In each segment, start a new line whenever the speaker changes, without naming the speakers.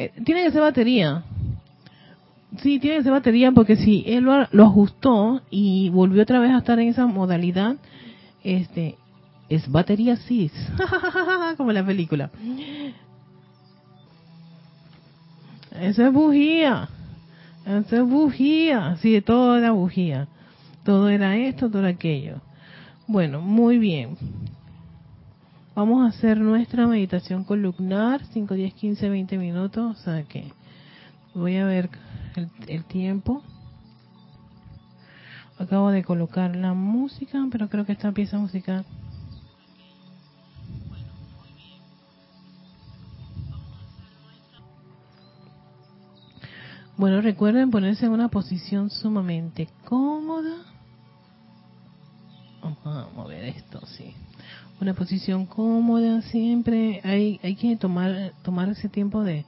Eh, tiene que ser batería. Sí, tiene que ser batería porque si él lo, ajustó y volvió otra vez a estar en esa modalidad, este es batería cis, como la película. Eso es bujía. Eso es bujía. Sí, todo era bujía. Todo era esto, todo aquello. Bueno, muy bien. Vamos a hacer nuestra meditación columnar, 5, 10, 15, 20 minutos. O sea que voy a ver el, el tiempo. Acabo de colocar la música, pero creo que esta pieza musical Bueno, recuerden ponerse en una posición sumamente cómoda. Vamos a mover esto, sí. Una posición cómoda, siempre hay, hay que tomar, tomar ese tiempo de,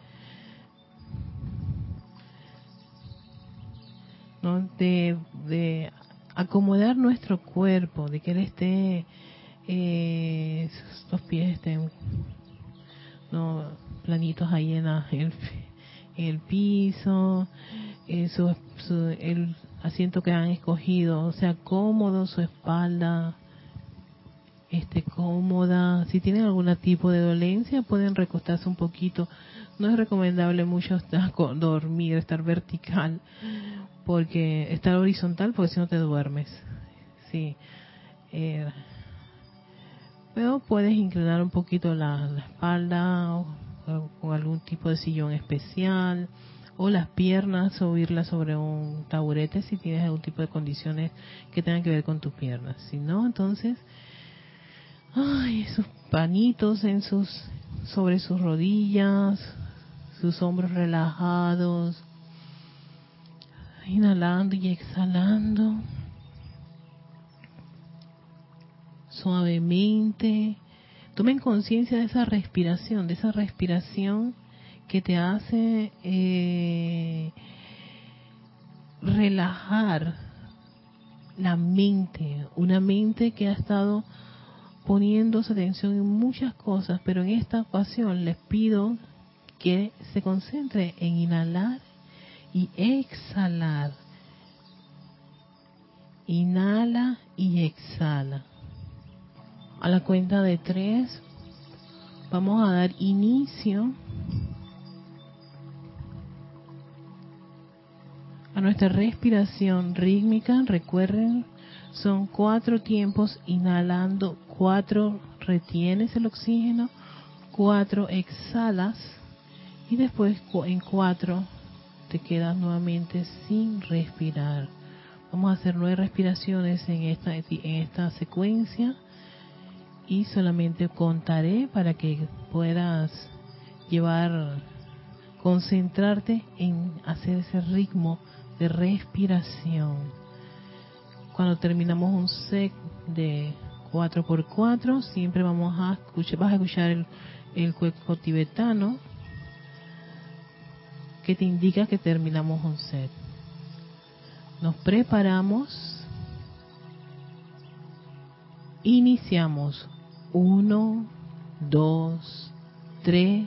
¿no? de, de acomodar nuestro cuerpo, de que él esté, eh, los pies estén no planitos ahí en la, el piso, eh, el asiento que han escogido, o sea, cómodo, su espalda esté cómoda. Si tienen algún tipo de dolencia, pueden recostarse un poquito. No es recomendable mucho estar, dormir, estar vertical, porque estar horizontal, porque si no te duermes. Sí. Eh, pero puedes inclinar un poquito la, espalda con algún tipo de sillón especial o las piernas subirlas sobre un taburete si tienes algún tipo de condiciones que tengan que ver con tus piernas. Si no, entonces, ay, esos panitos en sus sobre sus rodillas, sus hombros relajados, inhalando y exhalando. Suavemente. Tomen conciencia de esa respiración, de esa respiración que te hace eh, relajar la mente, una mente que ha estado poniendo su atención en muchas cosas, pero en esta ocasión les pido que se concentre en inhalar y exhalar. Inhala y exhala. A la cuenta de tres vamos a dar inicio a nuestra respiración rítmica. Recuerden, son cuatro tiempos inhalando, cuatro retienes el oxígeno, cuatro exhalas y después en cuatro te quedas nuevamente sin respirar. Vamos a hacer nueve respiraciones en esta, en esta secuencia y solamente contaré para que puedas llevar, concentrarte en hacer ese ritmo de respiración. Cuando terminamos un set de 4x4, siempre vamos a escuchar, vas a escuchar el, el cuerpo tibetano que te indica que terminamos un set. Nos preparamos Iniciamos. Uno, dos, tres,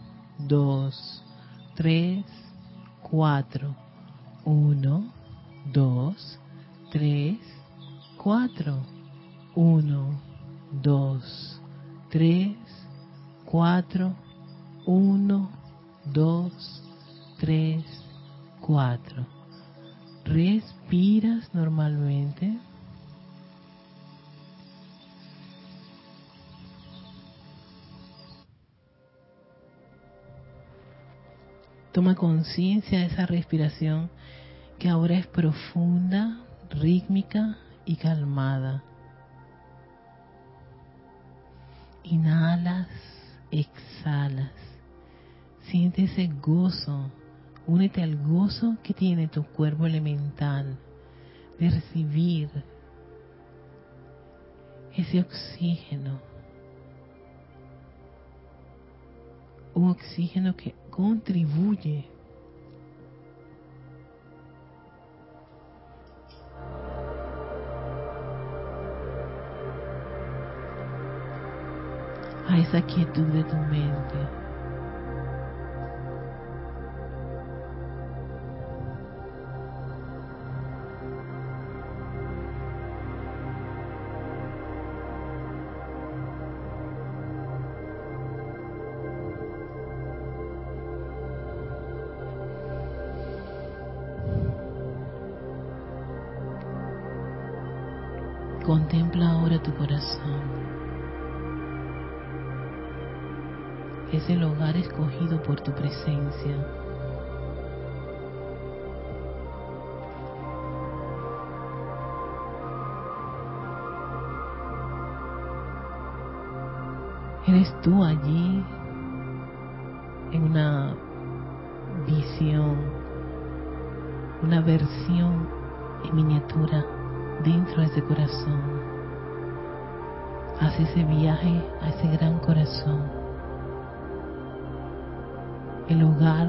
2, 3, 4. 1, 2, 3, 4. 1, 2, 3, 4. 1, 2, 3, 4. Respiras normalmente. Toma conciencia de esa respiración que ahora es profunda, rítmica y calmada. Inhalas, exhalas. Siente ese gozo. Únete al gozo que tiene tu cuerpo elemental de recibir ese oxígeno. Un oxígeno que contribuye a esa quietud de tu mente. Es el hogar escogido por tu presencia. Eres tú allí en una visión, una versión en miniatura dentro de ese corazón. Haz ese viaje a ese gran corazón. El hogar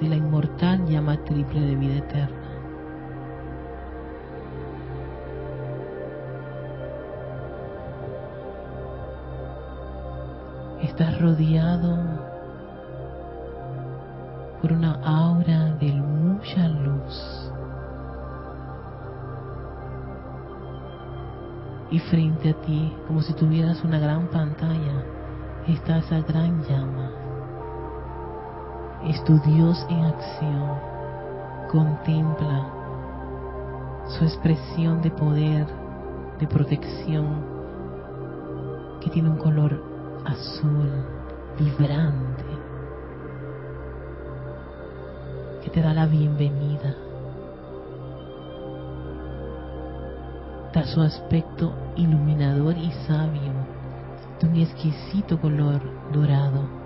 de la inmortal llama triple de vida eterna. Estás rodeado por una aura de mucha luz. Y frente a ti, como si tuvieras una gran pantalla, está esa gran llama. Es tu Dios en acción. Contempla su expresión de poder, de protección, que tiene un color azul, vibrante, que te da la bienvenida. está su aspecto iluminador y sabio, de un exquisito color dorado.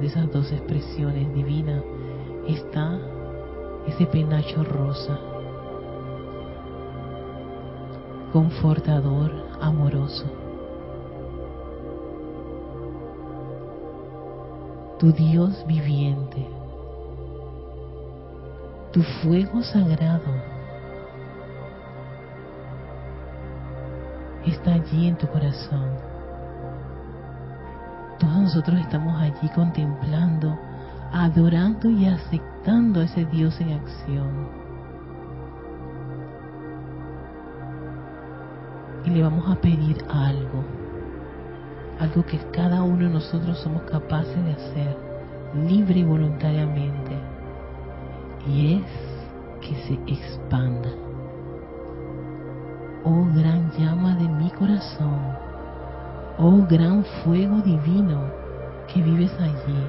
De esas dos expresiones divinas, está ese penacho rosa, confortador, amoroso. Tu Dios viviente, tu fuego sagrado está allí en tu corazón. Nosotros estamos allí contemplando, adorando y aceptando a ese Dios en acción. Y le vamos a pedir algo, algo que cada uno de nosotros somos capaces de hacer, libre y voluntariamente, y es que se expanda. Oh gran llama de mi corazón, oh gran fuego divino que vives allí,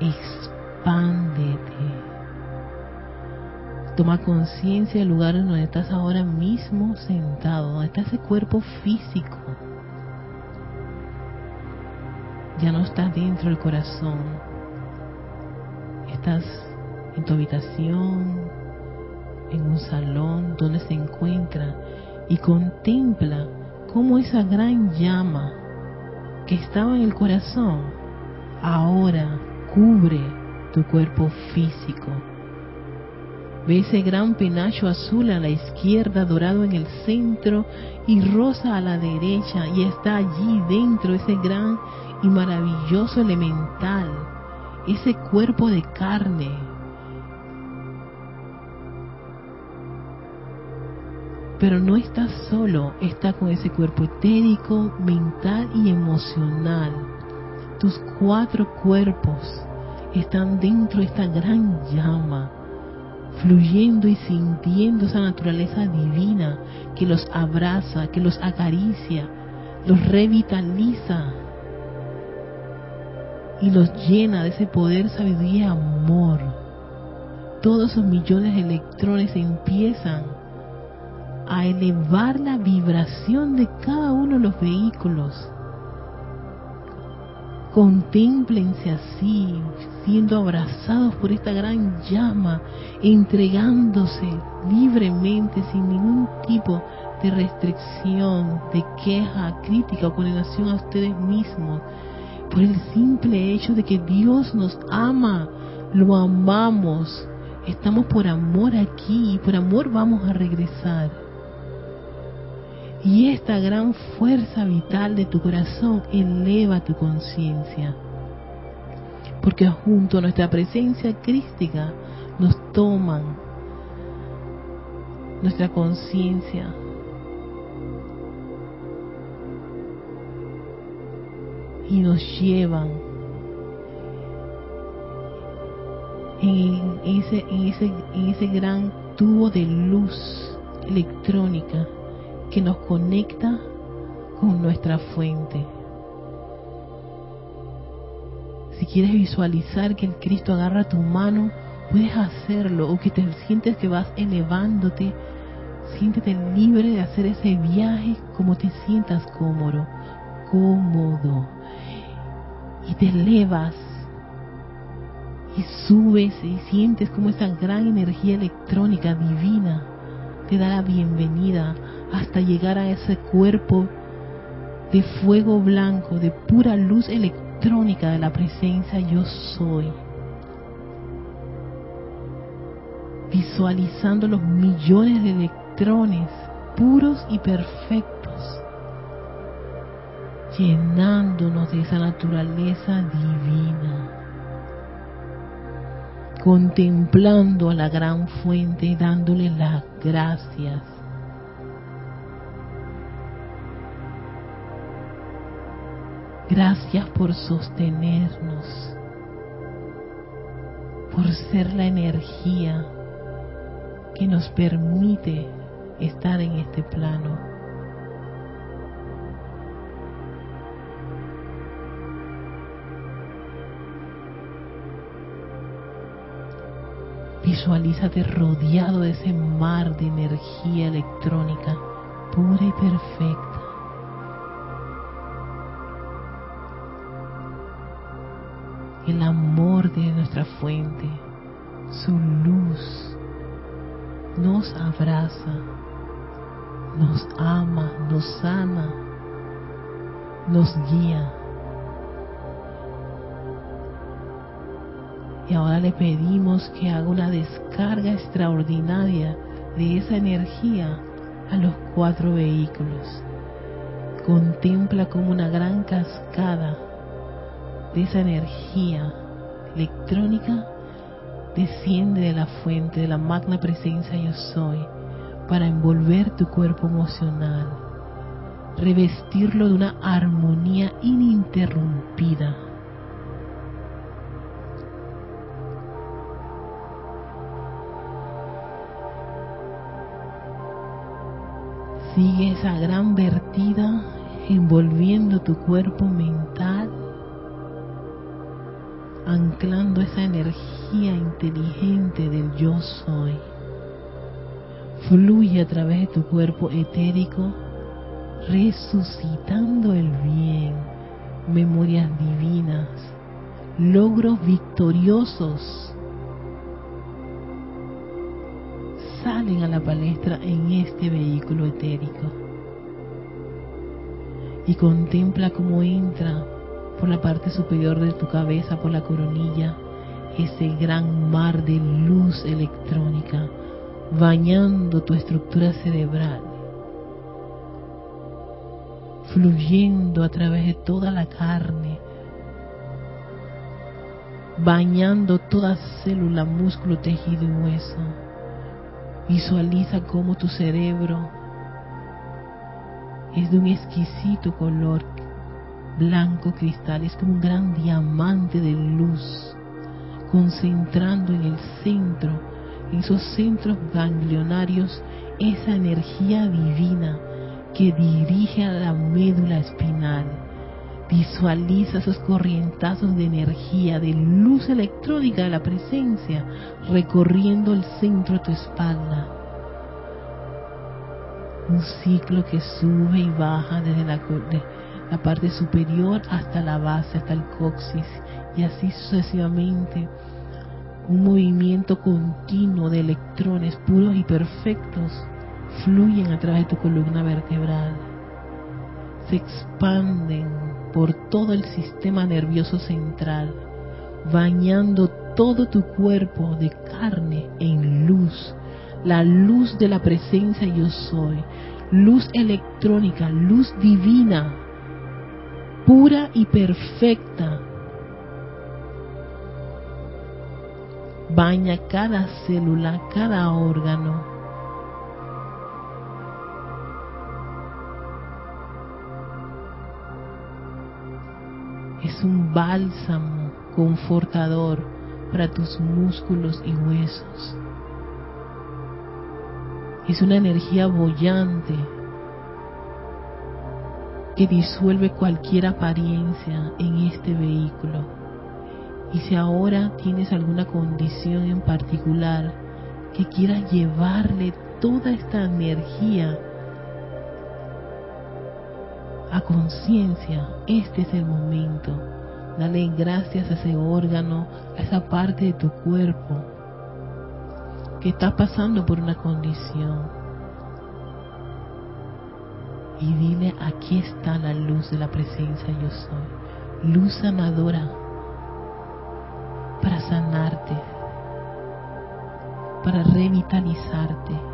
expándete. Toma conciencia del lugar en donde estás ahora mismo sentado, donde está ese cuerpo físico. Ya no estás dentro del corazón. Estás en tu habitación, en un salón donde se encuentra y contempla cómo esa gran llama que estaba en el corazón ahora cubre tu cuerpo físico. Ve ese gran penacho azul a la izquierda, dorado en el centro y rosa a la derecha y está allí dentro ese gran y maravilloso elemental, ese cuerpo de carne. Pero no está solo, está con ese cuerpo etérico, mental y emocional. Tus cuatro cuerpos están dentro de esta gran llama, fluyendo y sintiendo esa naturaleza divina que los abraza, que los acaricia, los revitaliza y los llena de ese poder, sabiduría y amor. Todos esos millones de electrones empiezan a elevar la vibración de cada uno de los vehículos Contémplense así, siendo abrazados por esta gran llama, entregándose libremente sin ningún tipo de restricción, de queja, crítica o condenación a ustedes mismos, por el simple hecho de que Dios nos ama, lo amamos, estamos por amor aquí y por amor vamos a regresar. Y esta gran fuerza vital de tu corazón eleva tu conciencia. Porque junto a nuestra presencia crística nos toman nuestra conciencia. Y nos llevan en ese, en ese, en ese gran tubo de luz electrónica que nos conecta con nuestra fuente. Si quieres visualizar que el Cristo agarra tu mano, puedes hacerlo o que te sientes que vas elevándote, siéntete libre de hacer ese viaje como te sientas cómodo, cómodo. Y te elevas y subes y sientes como esa gran energía electrónica divina te da la bienvenida hasta llegar a ese cuerpo de fuego blanco, de pura luz electrónica de la presencia yo soy. Visualizando los millones de electrones puros y perfectos, llenándonos de esa naturaleza divina contemplando a la gran fuente, dándole las gracias Gracias por sostenernos, por ser la energía que nos permite estar en este plano. Visualízate rodeado de ese mar de energía electrónica pura y perfecta. El amor de nuestra fuente, su luz, nos abraza, nos ama, nos sana, nos guía. Y ahora le pedimos que haga una descarga extraordinaria de esa energía a los cuatro vehículos. Contempla como una gran cascada de esa energía electrónica desciende de la fuente de la magna presencia yo soy para envolver tu cuerpo emocional, revestirlo de una armonía ininterrumpida. Sigue esa gran vertida envolviendo tu cuerpo mental, anclando esa energía inteligente del yo soy. Fluye a través de tu cuerpo etérico, resucitando el bien, memorias divinas, logros victoriosos salen a la palestra en este vehículo etérico. Y contempla cómo entra por la parte superior de tu cabeza, por la coronilla, ese gran mar de luz electrónica, bañando tu estructura cerebral, fluyendo a través de toda la carne, bañando toda célula, músculo, tejido y hueso. Visualiza cómo tu cerebro es de un exquisito color blanco cristal, es como un gran diamante de luz, concentrando en el centro, en esos centros ganglionarios, esa energía divina que dirige a la médula espinal Visualiza esos corrientazos de energía, de luz electrónica de la presencia recorriendo el centro de tu espalda. Un ciclo que sube y baja desde la, la parte superior hasta la base, hasta el coxis, y así sucesivamente. Un movimiento continuo de electrones puros y perfectos fluyen a través de tu columna vertebral. Se expanden por todo el sistema nervioso central, bañando todo tu cuerpo de carne en luz, la luz de la presencia yo soy, luz electrónica, luz divina, pura y perfecta. Baña cada célula, cada órgano, es un bálsamo confortador para tus músculos y huesos. Es una energía bollante que disuelve cualquier apariencia en este vehículo. Y si ahora tienes alguna condición en particular que quieras llevarle toda esta energía a conciencia, este es el momento. Dale gracias a ese órgano, a esa parte de tu cuerpo que está pasando por una condición. Y dile, aquí está la luz de la presencia yo soy. Luz sanadora para sanarte, para revitalizarte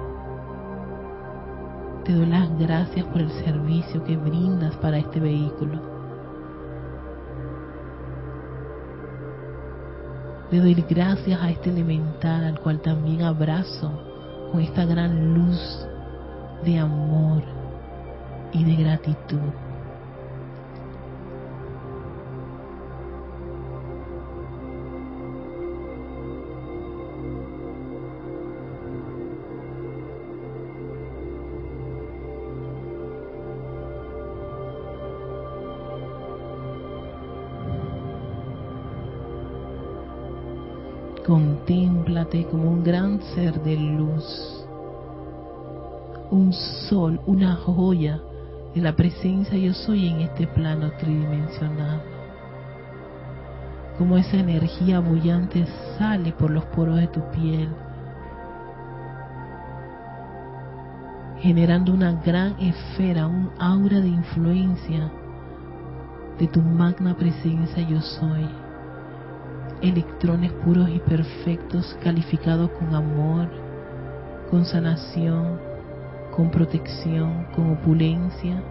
te doy las gracias por el servicio que brindas para este vehículo. Le doy gracias a este elemental al cual también abrazo con esta gran luz de amor y de gratitud. Contémplate como un gran ser de luz, un sol, una joya de la presencia yo soy en este plano tridimensional. Como esa energía bullante sale por los poros de tu piel, generando una gran esfera, un aura de influencia de tu magna presencia yo soy. Electrones puros y perfectos calificados con amor, con sanación, con protección, con opulencia,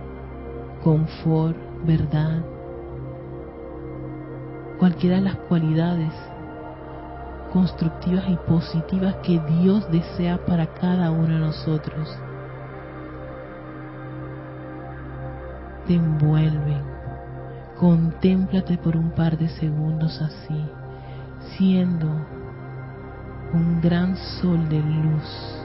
confort, verdad. Cualquiera de las cualidades constructivas y positivas que Dios desea para cada uno de nosotros. Te envuelven. Contémplate por un par de segundos así, siendo un gran sol de luz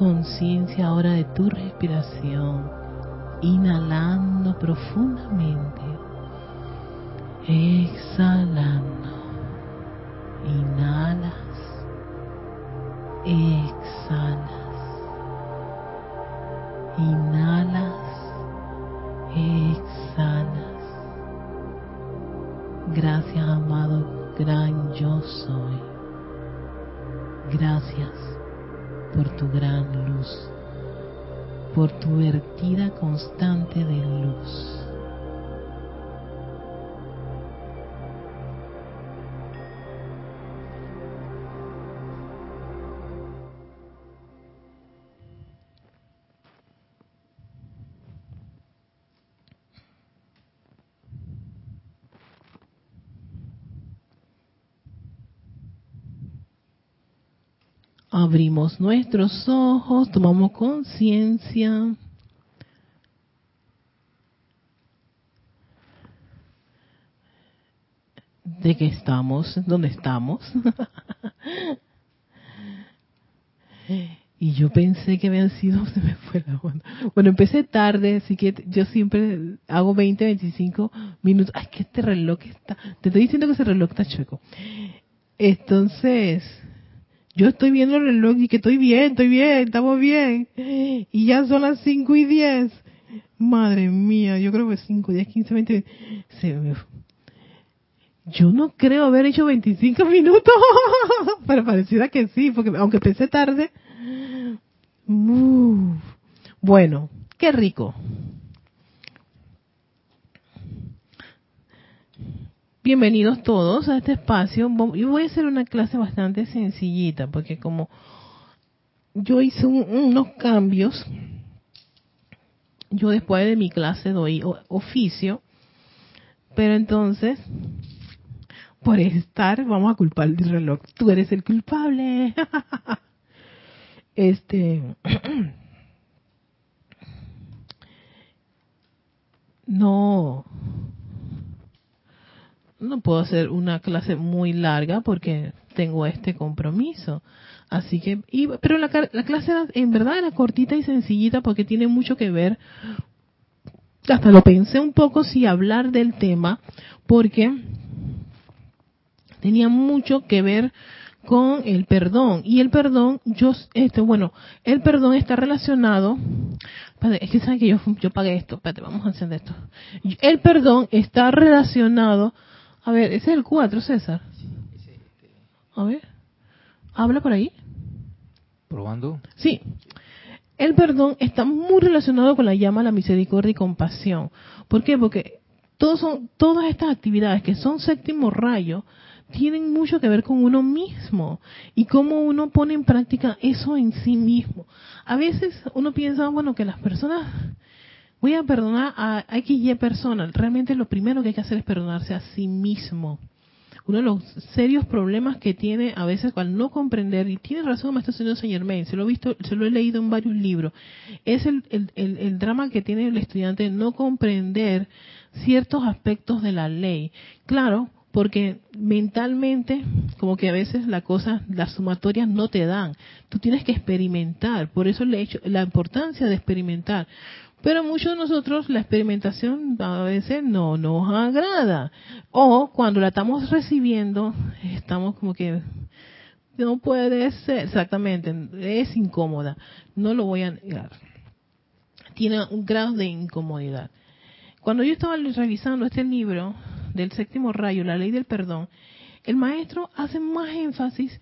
conciencia ahora de tu respiración, inhalando profundamente, exhalando. Inhalas, exhalas. Inhalas, exhalas. Gracias, amado gran yo soy. Gracias por tu gran luz, por tu vertida constante de luz. Abrimos nuestros ojos, tomamos conciencia. de que estamos donde estamos. y yo pensé que habían sido, se me fue la Bueno, empecé tarde, así que yo siempre hago 20, 25 minutos. Ay, que este reloj está, te estoy diciendo que ese reloj está chueco. Entonces, yo estoy viendo el reloj y que estoy bien, estoy bien, estamos bien. Y ya son las 5 y 10. Madre mía, yo creo que 5, 10, 15, 20. Yo no creo haber hecho 25 minutos, pero pareciera que sí, porque aunque empecé tarde. bueno, qué rico. Bienvenidos todos a este espacio. Y voy a hacer una clase bastante sencillita, porque como yo hice unos cambios, yo después de mi clase doy oficio, pero entonces, por estar, vamos a culpar el reloj. Tú eres el culpable. este. no no puedo hacer una clase muy larga porque tengo este compromiso. Así que, pero la, la clase en verdad era cortita y sencillita porque tiene mucho que ver. Hasta lo pensé un poco si hablar del tema porque tenía mucho que ver con el perdón y el perdón yo este bueno el perdón está relacionado es que saben que yo, yo pagué esto. Espérate, vamos a encender esto. El perdón está relacionado. A ver, ese es el 4, César. A ver, habla por ahí.
¿Probando?
Sí. El perdón está muy relacionado con la llama, la misericordia y compasión. ¿Por qué? Porque todos son, todas estas actividades que son séptimo rayo tienen mucho que ver con uno mismo y cómo uno pone en práctica eso en sí mismo. A veces uno piensa, bueno, que las personas, voy a perdonar a X y personas. Realmente lo primero que hay que hacer es perdonarse a sí mismo uno de los serios problemas que tiene a veces al no comprender, y tiene razón Maestro Señor Señor May, se lo he visto, se lo he leído en varios libros, es el, el, el, drama que tiene el estudiante no comprender ciertos aspectos de la ley. Claro, porque mentalmente, como que a veces la cosa, las sumatorias no te dan. Tú tienes que experimentar. Por eso le he hecho la importancia de experimentar. Pero muchos de nosotros la experimentación a veces no nos agrada. O cuando la estamos recibiendo, estamos como que no puede ser, exactamente, es incómoda. No lo voy a negar. Tiene un grado de incomodidad. Cuando yo estaba revisando este libro del séptimo rayo, la ley del perdón, el maestro hace más énfasis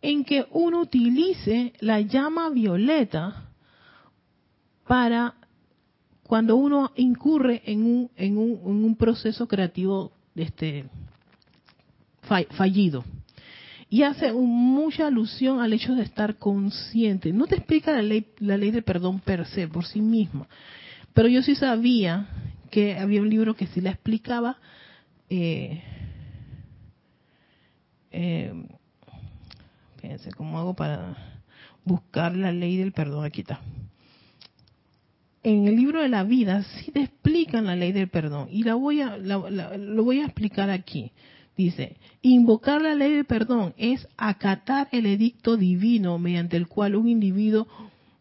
en que uno utilice la llama violeta para cuando uno incurre en un, en un, en un proceso creativo este, fallido. Y hace mucha alusión al hecho de estar consciente. No te explica la ley, la ley de perdón per se, por sí misma. Pero yo sí sabía que había un libro que sí la explicaba. Eh, eh, fíjense, ¿cómo hago para buscar la ley del perdón? Aquí está en el libro de la vida sí te explican la ley del perdón y la voy a lo voy a explicar aquí. Dice, invocar la ley del perdón es acatar el edicto divino mediante el cual un individuo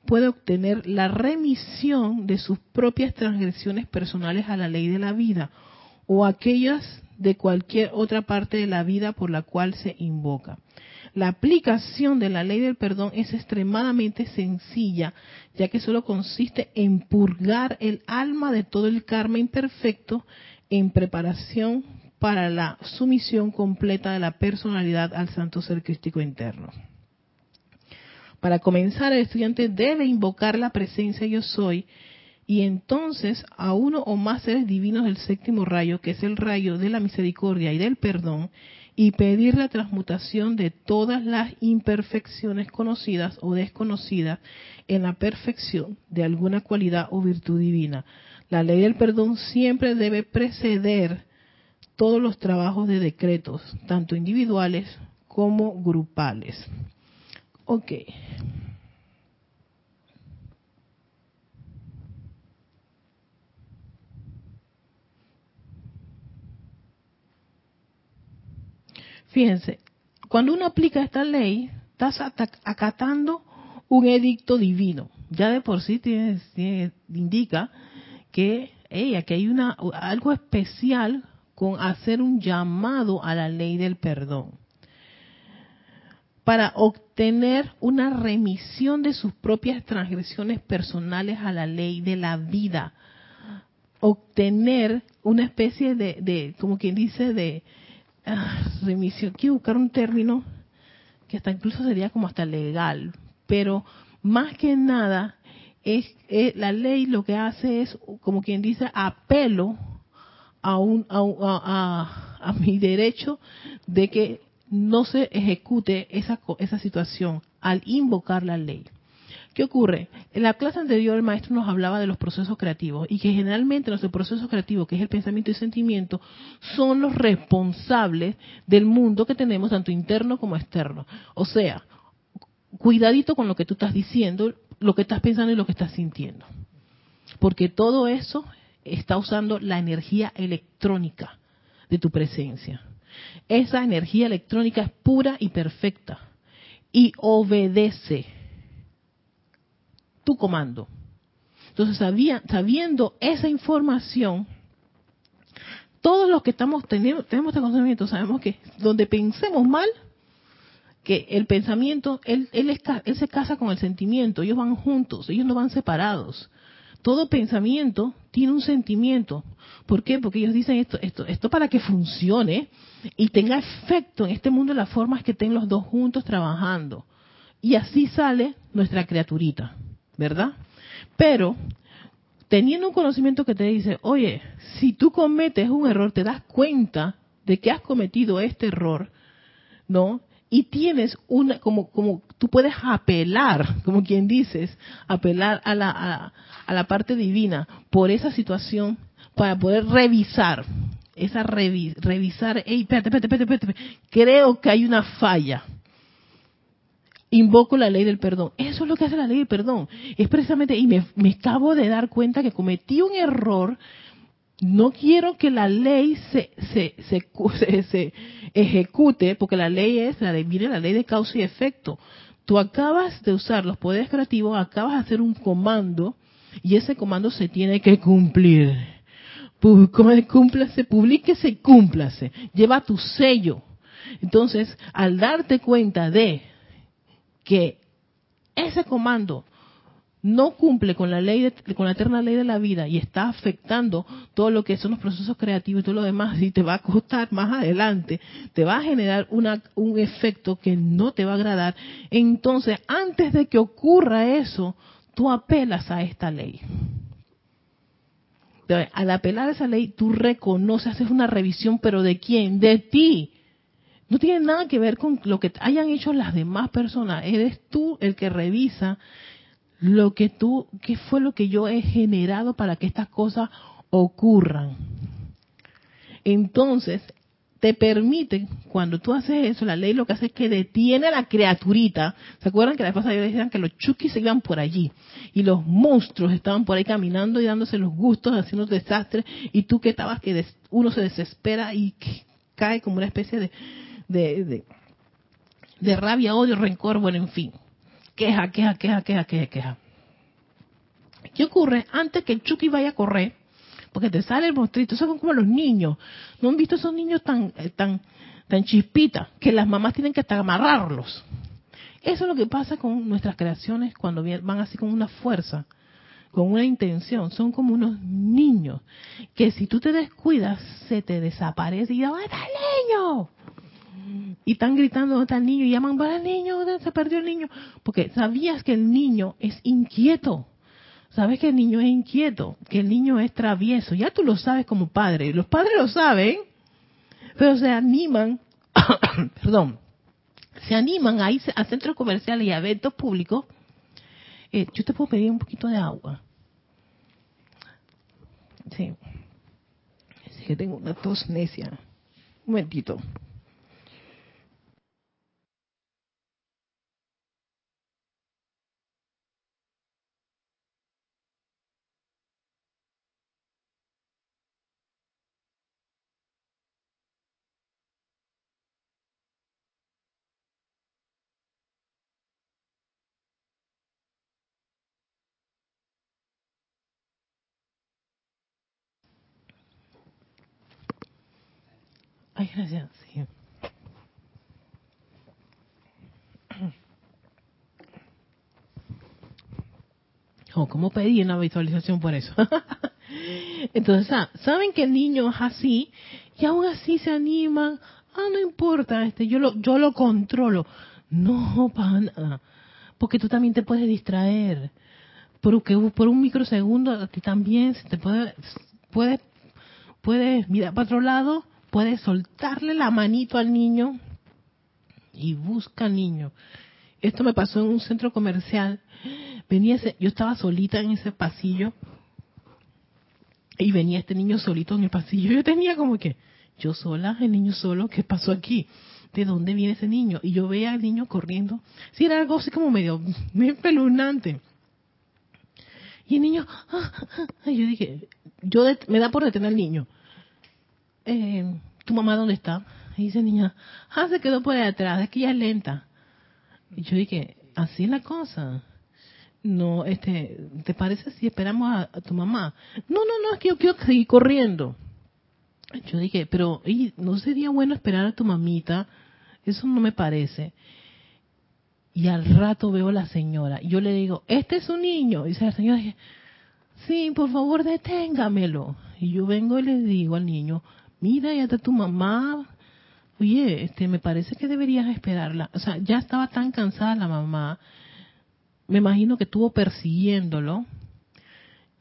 puede obtener la remisión de sus propias transgresiones personales a la ley de la vida o aquellas de cualquier otra parte de la vida por la cual se invoca. La aplicación de la ley del perdón es extremadamente sencilla, ya que solo consiste en purgar el alma de todo el karma imperfecto en preparación para la sumisión completa de la personalidad al santo ser crístico interno. Para comenzar, el estudiante debe invocar la presencia yo soy y entonces a uno o más seres divinos del séptimo rayo, que es el rayo de la misericordia y del perdón, y pedir la transmutación de todas las imperfecciones conocidas o desconocidas en la perfección de alguna cualidad o virtud divina. La ley del perdón siempre debe preceder todos los trabajos de decretos, tanto individuales como grupales. Ok. Fíjense, cuando uno aplica esta ley, estás acatando un edicto divino. Ya de por sí indica que aquí hay una, algo especial con hacer un llamado a la ley del perdón para obtener una remisión de sus propias transgresiones personales a la ley de la vida, obtener una especie de, de como quien dice, de, Ah, remisión, quiero buscar un término que hasta incluso sería como hasta legal, pero más que nada es, la ley lo que hace es como quien dice apelo a un a, a mi derecho de que no se ejecute esa esa situación al invocar la ley. ¿Qué ocurre? En la clase anterior el maestro nos hablaba de los procesos creativos y que generalmente nuestro proceso creativo, que es el pensamiento y sentimiento, son los responsables del mundo que tenemos tanto interno como externo. O sea, cuidadito con lo que tú estás diciendo, lo que estás pensando y lo que estás sintiendo. Porque todo eso está usando la energía electrónica de tu presencia. Esa energía electrónica es pura y perfecta y obedece tu comando. Entonces, sabiendo esa información, todos los que estamos teniendo, tenemos este conocimiento, sabemos que donde pensemos mal, que el pensamiento, él, él, él se casa con el sentimiento, ellos van juntos, ellos no van separados. Todo pensamiento tiene un sentimiento. ¿Por qué? Porque ellos dicen esto, esto, esto para que funcione y tenga efecto en este mundo de las formas que estén los dos juntos trabajando. Y así sale nuestra criaturita, ¿verdad? Pero teniendo un conocimiento que te dice, oye, si tú cometes un error, te das cuenta de que has cometido este error, ¿no? Y tienes una, como, como tú puedes apelar, como quien dices, apelar a la, a, la parte divina por esa situación para poder revisar, esa revisar, hey, espérate, espérate, espérate, espérate, creo que hay una falla invoco la ley del perdón. Eso es lo que hace la ley del perdón. Es precisamente, y me, acabo de dar cuenta que cometí un error. No quiero que la ley se, se, se, se, ejecute, porque la ley es, la la ley de causa y efecto. Tú acabas de usar los poderes creativos, acabas de hacer un comando, y ese comando se tiene que cumplir. Cúmplase, publíquese, cúmplase. Lleva tu sello. Entonces, al darte cuenta de que ese comando no cumple con la ley con la eterna ley de la vida y está afectando todo lo que son los procesos creativos y todo lo demás y te va a costar más adelante, te va a generar una, un efecto que no te va a agradar, entonces antes de que ocurra eso, tú apelas a esta ley. Al apelar a esa ley, tú reconoces, haces una revisión, pero ¿de quién? De ti. No tiene nada que ver con lo que hayan hecho las demás personas. Eres tú el que revisa lo que tú, qué fue lo que yo he generado para que estas cosas ocurran. Entonces, te permite, cuando tú haces eso, la ley lo que hace es que detiene a la criaturita. ¿Se acuerdan que la vez pasada decían que los chukis se iban por allí? Y los monstruos estaban por ahí caminando y dándose los gustos, haciendo desastres. Y tú que estabas que uno se desespera y cae como una especie de, de, de, rabia, odio, rencor, bueno, en fin. Queja, queja, queja, queja, queja, queja. ¿Qué ocurre? Antes que el Chucky vaya a correr, porque te sale el monstruito, son como los niños. ¿No han visto esos niños tan, eh, tan, tan chispitas que las mamás tienen que hasta amarrarlos? Eso es lo que pasa con nuestras creaciones cuando van así con una fuerza, con una intención. Son como unos niños que si tú te descuidas, se te desaparece y ¡dónde está el niño? Y están gritando dónde está el niño y llaman para el niño, ¿dónde se perdió el niño? Porque sabías que el niño es inquieto. Sabes que el niño es inquieto, que el niño es travieso. Ya tú lo sabes como padre. Los padres lo saben, pero se animan, perdón, se animan a irse a centros comerciales y a eventos públicos. Eh, yo te puedo pedir un poquito de agua. Sí. Es que tengo una tos necia. Un momentito. Gracias. Sí. Oh, ¿Cómo pedí una visualización por eso? Entonces, saben que el niño es así y aún así se animan. Ah, no importa, este, yo lo, yo lo controlo. No, pana, porque tú también te puedes distraer. Porque por un microsegundo a ti también se te puede, puedes, puedes mirar para otro lado puede soltarle la manito al niño y busca al niño. Esto me pasó en un centro comercial. Venía yo estaba solita en ese pasillo y venía este niño solito en el pasillo. Yo tenía como que, yo sola, el niño solo, ¿qué pasó aquí? ¿De dónde viene ese niño? Y yo veía al niño corriendo. Sí, era algo así como medio, medio pelunante. Y el niño, ah, ah, ah, yo dije, yo me da por detener al niño eh, ¿tu mamá dónde está? Y dice niña, ah, se quedó por ahí atrás, es que ella es lenta. Y yo dije, así es la cosa. No, este, ¿te parece si esperamos a, tu mamá? No, no, no, es que yo quiero seguir corriendo. Yo dije, pero ¿y ¿no sería bueno esperar a tu mamita? Eso no me parece. Y al rato veo a la señora. Y yo le digo, este es un niño. Y dice la señora, sí, por favor, deténgamelo. Y yo vengo y le digo al niño, mira, ya está tu mamá. Oye, este, me parece que deberías esperarla. O sea, ya estaba tan cansada la mamá. Me imagino que estuvo persiguiéndolo.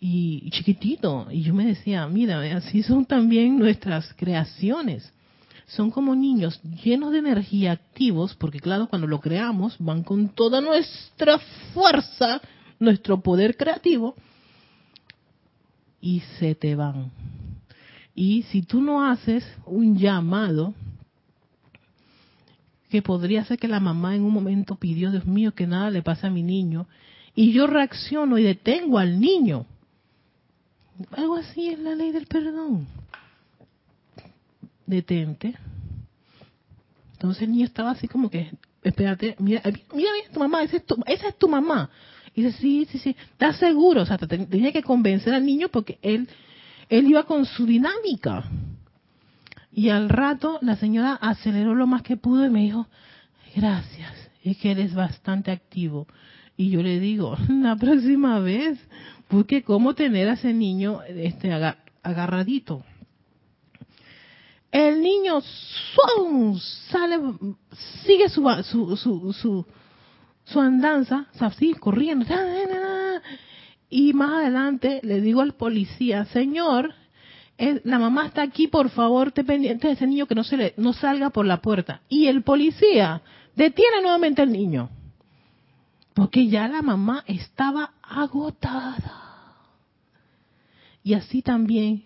Y, y chiquitito. Y yo me decía, mira, así son también nuestras creaciones son como niños llenos de energía, activos, porque claro, cuando lo creamos, van con toda nuestra fuerza, nuestro poder creativo, y se te van. Y si tú no haces un llamado, que podría ser que la mamá en un momento pidió, Dios mío, que nada le pase a mi niño, y yo reacciono y detengo al niño. Algo así es la ley del perdón detente. Entonces el niño estaba así como que, espérate, mira, mira, mira tu mamá, esa es tu, esa es tu mamá. Y dice, sí, sí, sí, ¿estás seguro? O sea, tenía que convencer al niño porque él, él iba con su dinámica. Y al rato la señora aceleró lo más que pudo y me dijo, gracias, es que eres bastante activo. Y yo le digo, la próxima vez, porque cómo tener a ese niño este agarradito. El niño sale, sigue su, su, su, su, andanza, así, corriendo. Y más adelante le digo al policía, señor, la mamá está aquí, por favor, te pendiente de ese niño que no, se le, no salga por la puerta. Y el policía detiene nuevamente al niño. Porque ya la mamá estaba agotada. Y así también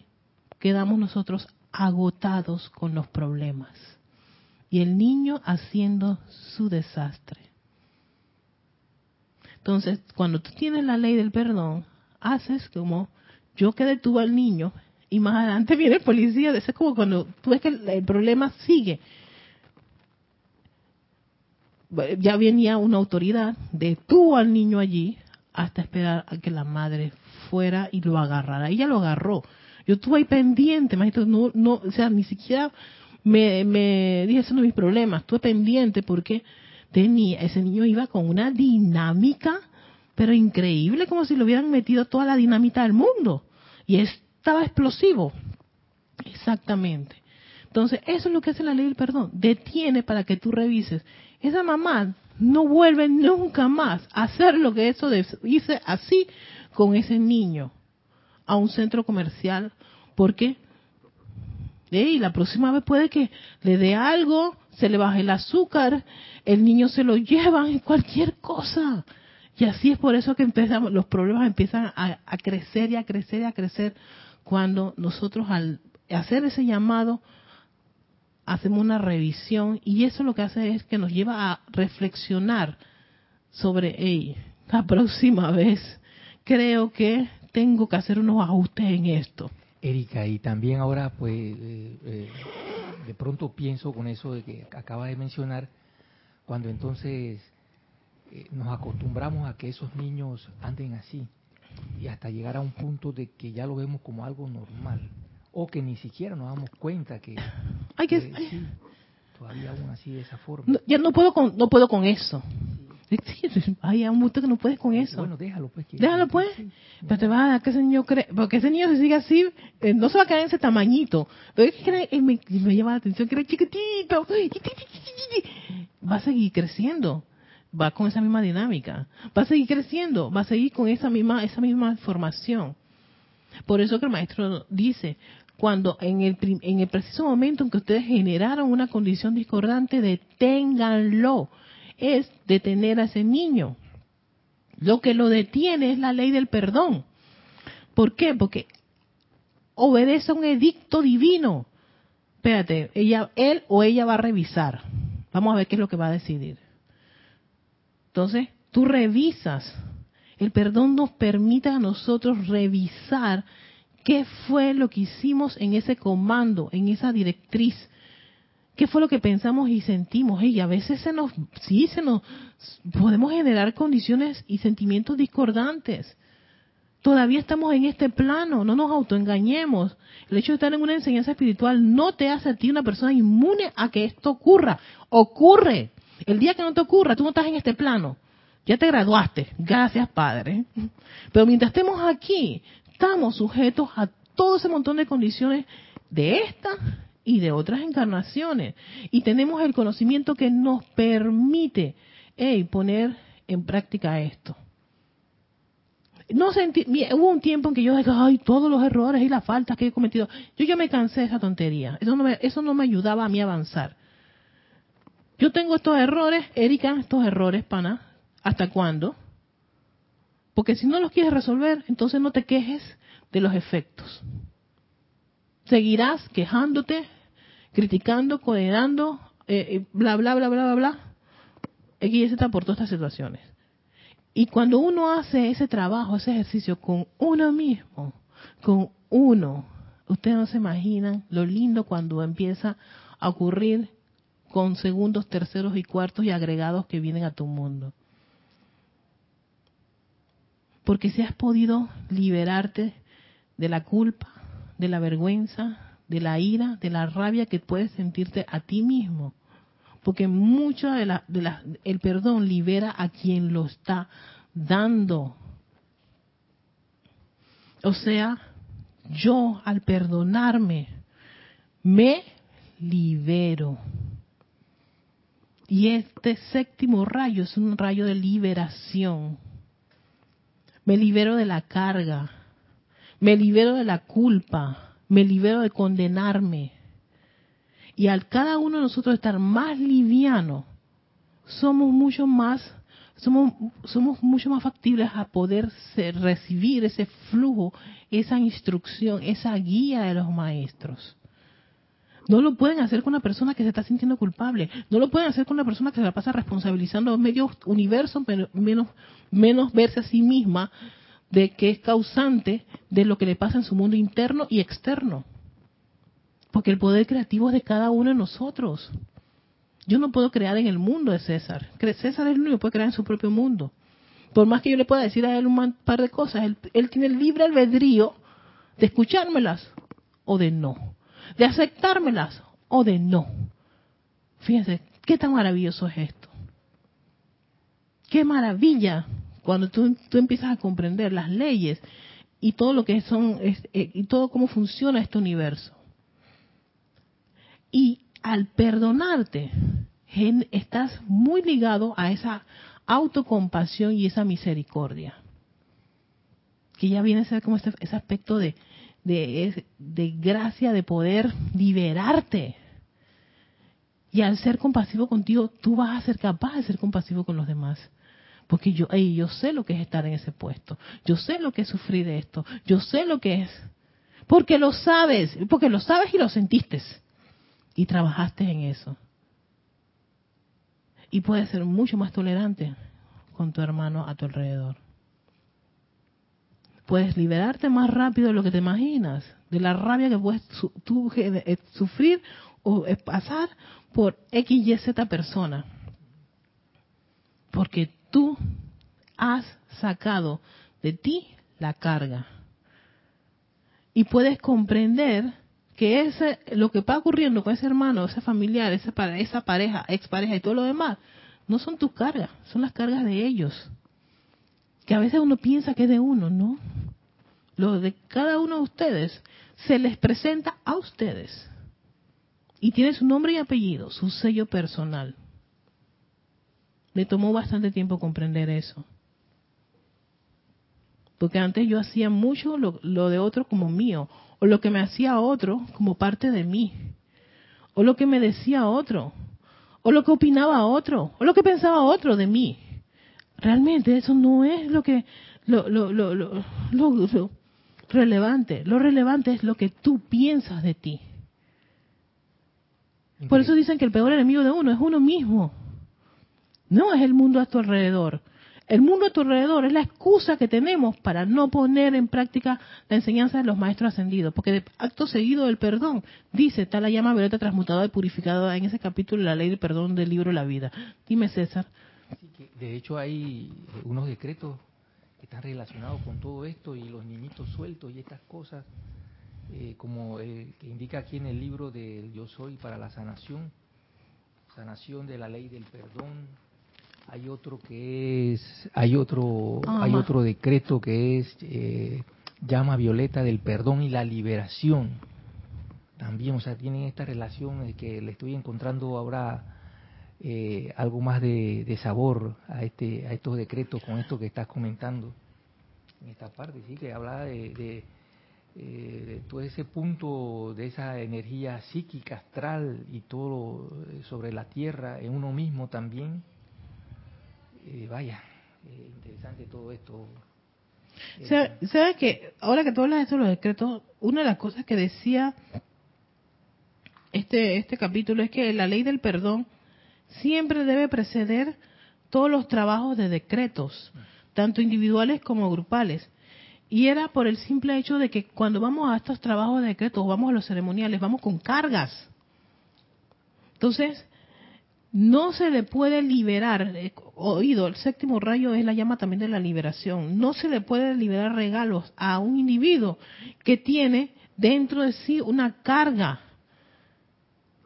quedamos nosotros agotados con los problemas. Y el niño haciendo su desastre. Entonces, cuando tú tienes la ley del perdón, haces como yo que detuve al niño y más adelante viene el policía. Eso es como cuando tú ves que el, problema sigue. Ya venía una autoridad, detuvo al niño allí hasta esperar a que la madre fuera y lo agarrara. Ella lo agarró yo estuve ahí pendiente, maestro, no, no, o sea, ni siquiera me, dije, eso no es mi estuve pendiente porque tenía, ese niño iba con una dinámica, pero increíble, como si le hubieran metido toda la dinamita del mundo. Y estaba explosivo. Exactamente. Entonces, eso es lo que hace la ley del perdón. Detiene para que tú revises. Esa mamá no vuelve nunca más a hacer lo que eso dice así con ese niño a un centro comercial porque y la próxima vez puede que le dé algo, se le baje el azúcar, el niño se lo lleva, cualquier cosa. Y así es por eso que empezamos, los problemas empiezan a, a, crecer y a crecer y a crecer cuando nosotros al hacer ese llamado hacemos una revisión y eso lo que hace es que nos lleva a reflexionar sobre, hey, la próxima vez creo que tengo que hacer unos ajustes en esto.
Erika, y también ahora, pues, eh, eh, de pronto pienso con eso de que acaba de mencionar, cuando entonces eh, nos acostumbramos a que esos niños anden así, y hasta llegar a un punto de que ya lo vemos como algo normal, o que ni siquiera nos damos cuenta que,
que
todavía aún así de esa forma.
ya no puedo con, no puedo con eso. Hay un momento que no puedes con eso.
Bueno, déjalo pues.
déjalo pues. Pero te va a dar que ese niño cree, porque ese niño se sigue así, eh, no se va a quedar en ese tamañito. Pero es que eh, me, me, llama la atención que era chiquitito. Va a seguir creciendo. Va con esa misma dinámica. Va a seguir creciendo. Va a seguir con esa misma, esa misma formación. Por eso que el maestro dice, cuando en el, en el preciso momento en que ustedes generaron una condición discordante, deténganlo es detener a ese niño. Lo que lo detiene es la ley del perdón. ¿Por qué? Porque obedece a un edicto divino. Espérate, ella, él o ella va a revisar. Vamos a ver qué es lo que va a decidir. Entonces, tú revisas. El perdón nos permite a nosotros revisar qué fue lo que hicimos en ese comando, en esa directriz, qué fue lo que pensamos y sentimos. Y a veces se nos, sí, se nos, podemos generar condiciones y sentimientos discordantes. Todavía estamos en este plano, no nos autoengañemos. El hecho de estar en una enseñanza espiritual no te hace a ti una persona inmune a que esto ocurra. Ocurre. El día que no te ocurra, tú no estás en este plano. Ya te graduaste, gracias Padre. Pero mientras estemos aquí, estamos sujetos a todo ese montón de condiciones de esta y de otras encarnaciones. Y tenemos el conocimiento que nos permite poner en práctica esto. No sentí, hubo un tiempo en que yo dije, ay, todos los errores y las faltas que he cometido. Yo ya me cansé de esa tontería. Eso no me, eso no me ayudaba a mí avanzar. Yo tengo estos errores, Erika, estos errores, pana. ¿Hasta cuándo? Porque si no los quieres resolver, entonces no te quejes de los efectos. Seguirás quejándote, criticando, condenando, eh, eh, bla, bla, bla, bla, bla, bla. X y Z por todas estas situaciones. Y cuando uno hace ese trabajo, ese ejercicio con uno mismo, con uno, ustedes no se imaginan lo lindo cuando empieza a ocurrir con segundos, terceros y cuartos y agregados que vienen a tu mundo. Porque si has podido liberarte de la culpa, de la vergüenza, de la ira, de la rabia que puedes sentirte a ti mismo porque mucho de la, de la, el perdón libera a quien lo está dando. O sea, yo al perdonarme me libero. Y este séptimo rayo es un rayo de liberación. Me libero de la carga, me libero de la culpa, me libero de condenarme, y al cada uno de nosotros estar más liviano, somos mucho más, somos, somos mucho más factibles a poder recibir ese flujo, esa instrucción, esa guía de los maestros. No lo pueden hacer con una persona que se está sintiendo culpable. No lo pueden hacer con una persona que se la pasa responsabilizando a medio universo, menos, menos verse a sí misma de que es causante de lo que le pasa en su mundo interno y externo. Porque el poder creativo es de cada uno de nosotros. Yo no puedo crear en el mundo de César. César es el único que puede crear en su propio mundo. Por más que yo le pueda decir a él un par de cosas, él, tiene el libre albedrío de escuchármelas o de no. De aceptármelas o de no. Fíjense, qué tan maravilloso es esto. Qué maravilla cuando tú, empiezas a comprender las leyes y todo lo que son eh, y todo cómo funciona este universo. Y al perdonarte, estás muy ligado a esa autocompasión y esa misericordia. Que ya viene a ser como ese, aspecto de, de, de gracia, de poder liberarte. Y al ser compasivo contigo, tú vas a ser capaz de ser compasivo con los demás. Porque yo, yo sé lo que es estar en ese puesto. Yo sé lo que es sufrir esto. Yo sé lo que es. Porque lo sabes. Porque lo sabes y lo sentiste y trabajaste en eso. Y puedes ser mucho más tolerante con tu hermano a tu alrededor. Puedes liberarte más rápido de lo que te imaginas, de la rabia que puedes tú, eh, sufrir o eh, pasar por X, Y, Z persona. Porque tú has sacado de ti la carga. Y puedes comprender que ese, lo que va ocurriendo con ese hermano, ese familiar, esa, esa pareja, expareja y todo lo demás, no son tus cargas, son las cargas de ellos. Que a veces uno piensa que es de uno, ¿no? Lo de cada uno de ustedes se les presenta a ustedes. Y tiene su nombre y apellido, su sello personal. Me tomó bastante tiempo comprender eso. Porque antes yo hacía mucho lo, lo de otro como mío, o lo que me hacía otro como parte de mí, o lo que me decía otro, o lo que opinaba otro, o lo que pensaba otro de mí. Realmente eso no es lo que lo, lo, lo, lo relevante. Lo relevante es lo que tú piensas de ti. Por eso dicen que el peor enemigo de uno es uno mismo. No es el mundo a tu alrededor. El mundo a tu alrededor es la excusa que tenemos para no poner en práctica la enseñanza de los maestros ascendidos, porque de acto seguido del perdón, dice, está la llama violeta transmutada y purificada en ese capítulo de la ley del perdón del libro La Vida. Dime, César.
de hecho, hay unos decretos que están relacionados con todo esto y los niñitos sueltos y estas cosas, eh, como el que indica aquí en el libro de Yo Soy para la Sanación, sanación de la ley del perdón. Hay otro que es, hay otro, hay
Ajá.
otro decreto que es eh, llama violeta del perdón y la liberación. También, o sea, tienen esta relación de que le estoy encontrando ahora eh, algo más de, de sabor a este, a estos decretos con esto que estás comentando en esta parte, sí, que habla de, de, eh, de todo ese punto de esa energía psíquica, astral y todo eh, sobre la tierra, en uno mismo también. Eh, vaya, eh, interesante todo esto. Eh,
¿Sabes sabe que ahora que tú hablas de eso, los decretos, una de las cosas que decía este, este capítulo es que la ley del perdón siempre debe preceder todos los trabajos de decretos, tanto individuales como grupales. Y era por el simple hecho de que cuando vamos a estos trabajos de decretos, vamos a los ceremoniales, vamos con cargas. Entonces, no se le puede liberar, eh, oído, el séptimo rayo es la llama también de la liberación, no se le puede liberar regalos a un individuo que tiene dentro de sí una carga.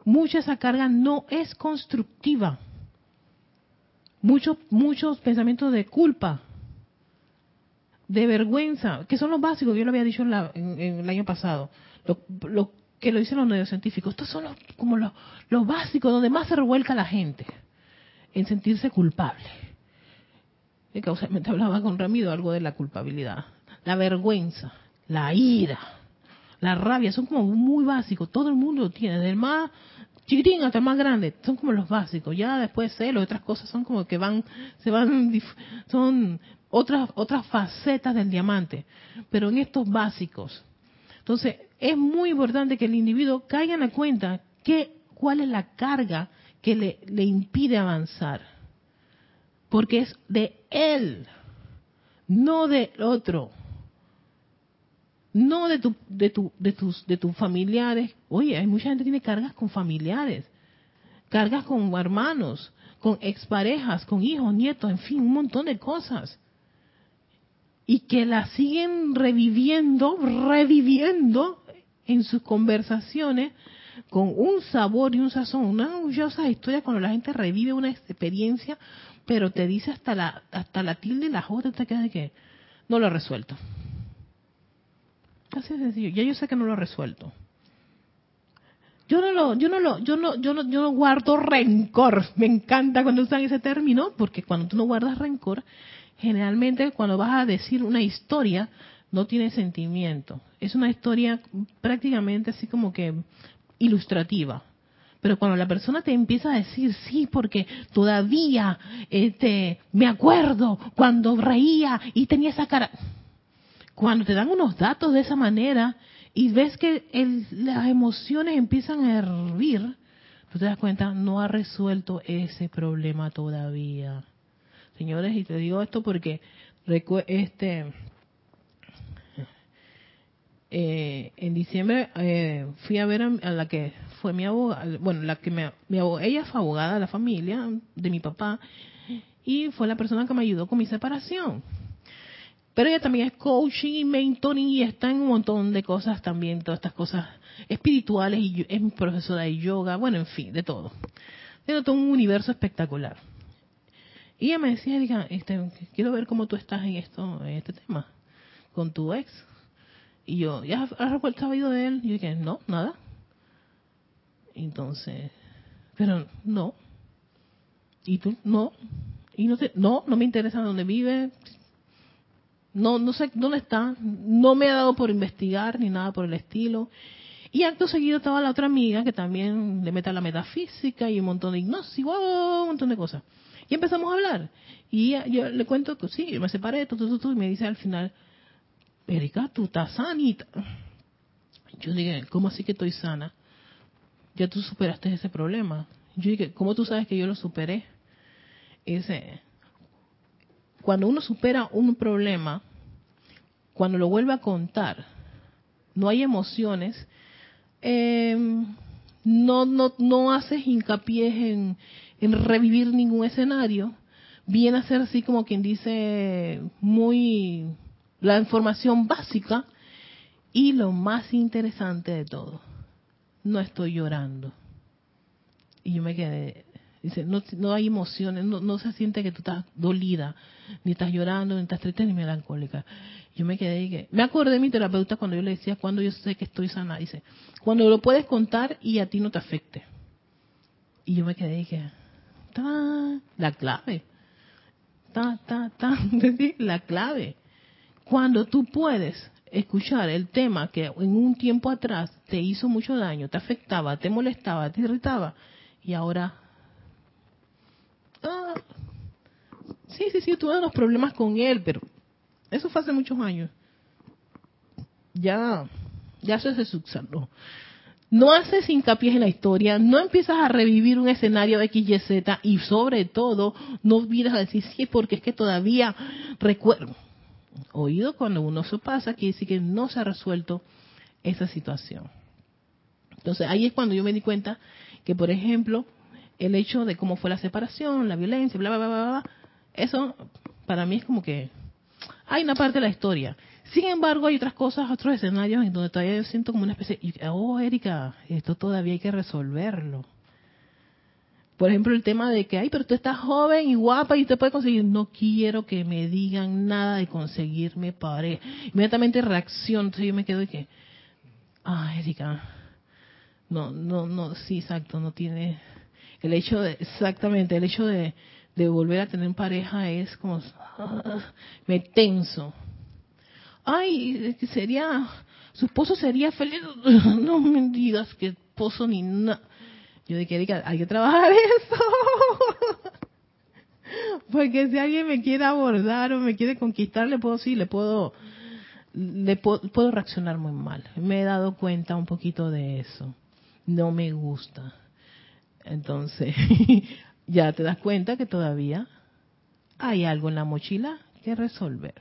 Mucha esa carga no es constructiva. Muchos, muchos pensamientos de culpa, de vergüenza, que son los básicos, yo lo había dicho en la- en- el año pasado, lo que lo dicen los neurocientíficos, estos son los, como los, los básicos donde más se revuelca la gente, en sentirse culpable. Y causalmente hablaba con Ramiro algo de la culpabilidad, la vergüenza, la ira, la rabia, son como muy básicos, todo el mundo lo tiene, del más chiquitín hasta el más grande, son como los básicos, ya después celos, otras cosas son como que van, se van, son otras, otras facetas del diamante, pero en estos básicos. Entonces, es muy importante que el individuo caiga en la cuenta que, cuál es la carga que le, impide avanzar. Porque es de él, no del otro. No de tu, de tu, de tus, de tus familiares. Oye, hay mucha gente que tiene cargas con familiares, cargas con hermanos, con exparejas, con hijos, nietos, en fin, un montón de cosas y que la siguen reviviendo, reviviendo en sus conversaciones con un sabor y un sazón, una orgullosa historia cuando la gente revive una experiencia, pero te dice hasta la hasta la tilde y la jota te queda de que no lo he resuelto. Así de sencillo, ya yo sé que no lo he resuelto. Yo no lo, yo no lo, yo no, yo no, yo no guardo rencor. Me encanta cuando usan ese término, porque cuando tú no guardas rencor, generalmente cuando vas a decir una historia, no tiene sentimiento. Es una historia prácticamente así como que ilustrativa. Pero cuando la persona te empieza a decir, sí, porque todavía este, me acuerdo cuando reía y tenía esa cara. Cuando te dan unos datos de esa manera y ves que el- las emociones empiezan a hervir, tú te das cuenta, no ha resuelto ese problema todavía. Señores, y te digo esto porque este eh, en diciembre eh, fui a ver a, a la que fue mi abogada, bueno, la que me, mi ella fue abogada de la familia de mi papá y fue la persona que me ayudó con mi separación. Pero ella también es coaching y mentoring y está en un montón de cosas también, todas estas cosas espirituales y es profesora de yoga, bueno, en fin, de todo. Tiene todo un universo espectacular. Y ella me decía, diga, este, quiero ver cómo tú estás en esto, en este tema, con tu ex. Y yo, ¿ya has revuelto sabido de él? Y yo dije, no, nada. Entonces, pero no. ¿Y tú? No. Y no, te, no, no me interesa dónde vive. No, no sé dónde está. No me ha dado por investigar ni nada por el estilo. Y acto seguido estaba la otra amiga que también le mete a la metafísica y un montón de hipnosis, wow, un montón de cosas. Y empezamos a hablar. Y yo le cuento que sí, yo me separé, tú, tú, tú, y me dice al final, Erika, tú estás sanita. Yo dije, ¿cómo así que estoy sana? Ya tú superaste ese problema. Yo dije, ¿cómo tú sabes que yo lo superé? Y dice, cuando uno supera un problema, cuando lo vuelve a contar, no hay emociones, eh, no, no, no haces hincapié en, en revivir ningún escenario, viene a ser así como quien dice muy la información básica y lo más interesante de todo, no estoy llorando. Y yo me quedé, Dice, no, no hay emociones, no, no se siente que tú estás dolida, ni estás llorando, ni estás triste, ni melancólica. Yo me quedé y me acordé de mi terapeuta cuando yo le decía, cuando yo sé que estoy sana, dice, cuando lo puedes contar y a ti no te afecte. Y yo me quedé y que, ta, la clave, ta, ta, ta, la clave. Cuando tú puedes escuchar el tema que en un tiempo atrás te hizo mucho daño, te afectaba, te molestaba, te irritaba, y ahora ah, sí, sí, sí, tuve unos problemas con él, pero eso fue hace muchos años. Ya, ya se subsanó. No haces hincapié en la historia, no empiezas a revivir un escenario XYZ y sobre todo no olvidas a decir sí porque es que todavía recuerdo. Oído cuando uno se pasa quiere decir que no se ha resuelto esa situación. Entonces ahí es cuando yo me di cuenta que, por ejemplo, el hecho de cómo fue la separación, la violencia, bla, bla, bla, bla, bla eso para mí es como que hay una parte de la historia. Sin embargo, hay otras cosas, otros escenarios en donde todavía yo siento como una especie, oh, Erika, esto todavía hay que resolverlo. Por ejemplo, el tema de que, ay, pero tú estás joven y guapa y usted puede conseguir. No quiero que me digan nada de conseguirme pareja. Inmediatamente reacción. Entonces yo me quedo y que, ah, Erika, no, no, no, sí, exacto, no tiene. El hecho de, exactamente, el hecho de, de volver a tener pareja es como, me tenso. Ay, sería, su esposo sería feliz. No me digas que esposo ni nada. Yo que hay que trabajar eso. Porque si alguien me quiere abordar o me quiere conquistar, le puedo, sí, le puedo, le puedo reaccionar muy mal. Me he dado cuenta un poquito de eso. No me gusta. Entonces, ya te das cuenta que todavía hay algo en la mochila resolver.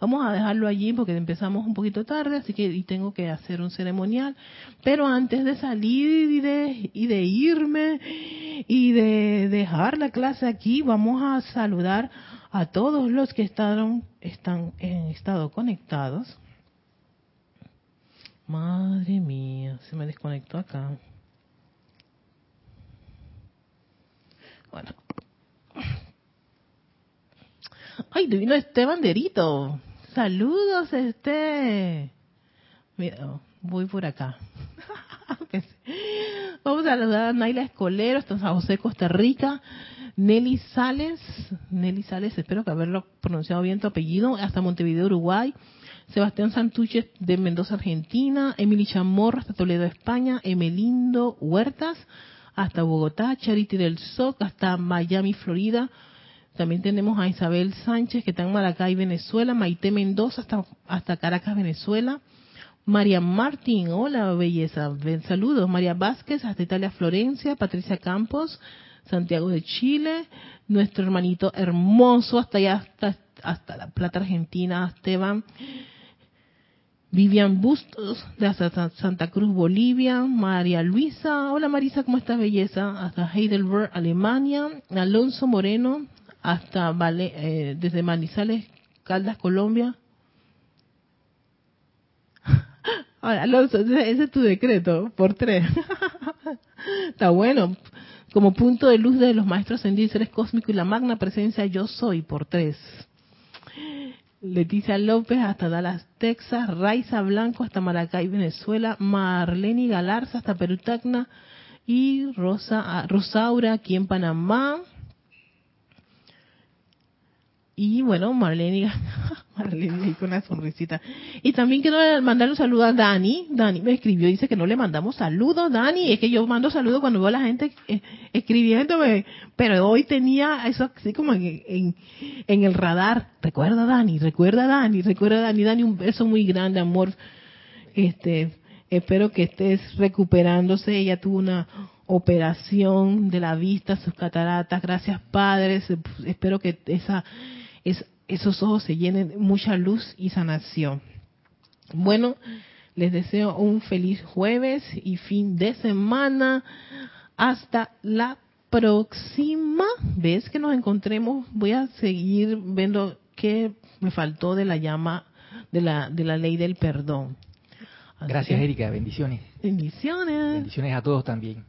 Vamos a dejarlo allí porque empezamos un poquito tarde, así que y tengo que hacer un ceremonial. Pero antes de salir y de, y de irme y de dejar la clase aquí, vamos a saludar a todos los que están, están en estado conectados. Madre mía, se me desconectó acá. Bueno. Ay, divino este banderito. Saludos, este. Mira, voy por acá. Vamos a saludar a Naila Escolero, hasta San José, Costa Rica. Nelly Sales, Nelly Sales, espero que haberlo pronunciado bien tu apellido, hasta Montevideo, Uruguay. Sebastián Santuches de Mendoza, Argentina. Emily Chamorro, hasta Toledo, España. Emelindo Huertas, hasta Bogotá, Charity del SOC hasta Miami, Florida. También tenemos a Isabel Sánchez que está en Maracay, Venezuela, Maite Mendoza hasta, hasta Caracas, Venezuela. María Martín, hola belleza, saludos. María Vázquez hasta Italia, Florencia. Patricia Campos, Santiago de Chile. Nuestro hermanito hermoso hasta allá, hasta, hasta La Plata, Argentina, Esteban. Vivian Bustos de Santa Cruz, Bolivia, María Luisa, hola Marisa, ¿cómo estás belleza? Hasta Heidelberg, Alemania, Alonso Moreno, hasta vale, eh, desde Manizales, Caldas, Colombia. Alonso, ese es tu decreto, por tres. Está bueno. Como punto de luz de los maestros en seres cósmicos y la magna presencia yo soy, por tres. Leticia López hasta Dallas, Texas, Raiza Blanco hasta Maracay, Venezuela, Marlene Galarza hasta Perú, Tacna y Rosa, ah, Rosaura aquí en Panamá. Y bueno, Marlene, Marlene con una sonrisita. Y también quiero mandar un saludo a Dani. Dani me escribió, dice que no le mandamos saludos, Dani. Es que yo mando saludos cuando veo a la gente eh, escribiéndome. Pero hoy tenía eso así como en, en, el radar. Recuerda, Dani, recuerda, Dani, recuerda, Dani. Dani, un beso muy grande, amor. Este, espero que estés recuperándose. Ella tuvo una operación de la vista, sus cataratas. Gracias, padres. Espero que esa es, esos ojos se llenen de mucha luz y sanación. Bueno, les deseo un feliz jueves y fin de semana. Hasta la próxima vez que nos encontremos, voy a seguir viendo qué me faltó de la llama de la, de la ley del perdón.
Gracias, Erika. Bendiciones.
Bendiciones.
Bendiciones a todos también.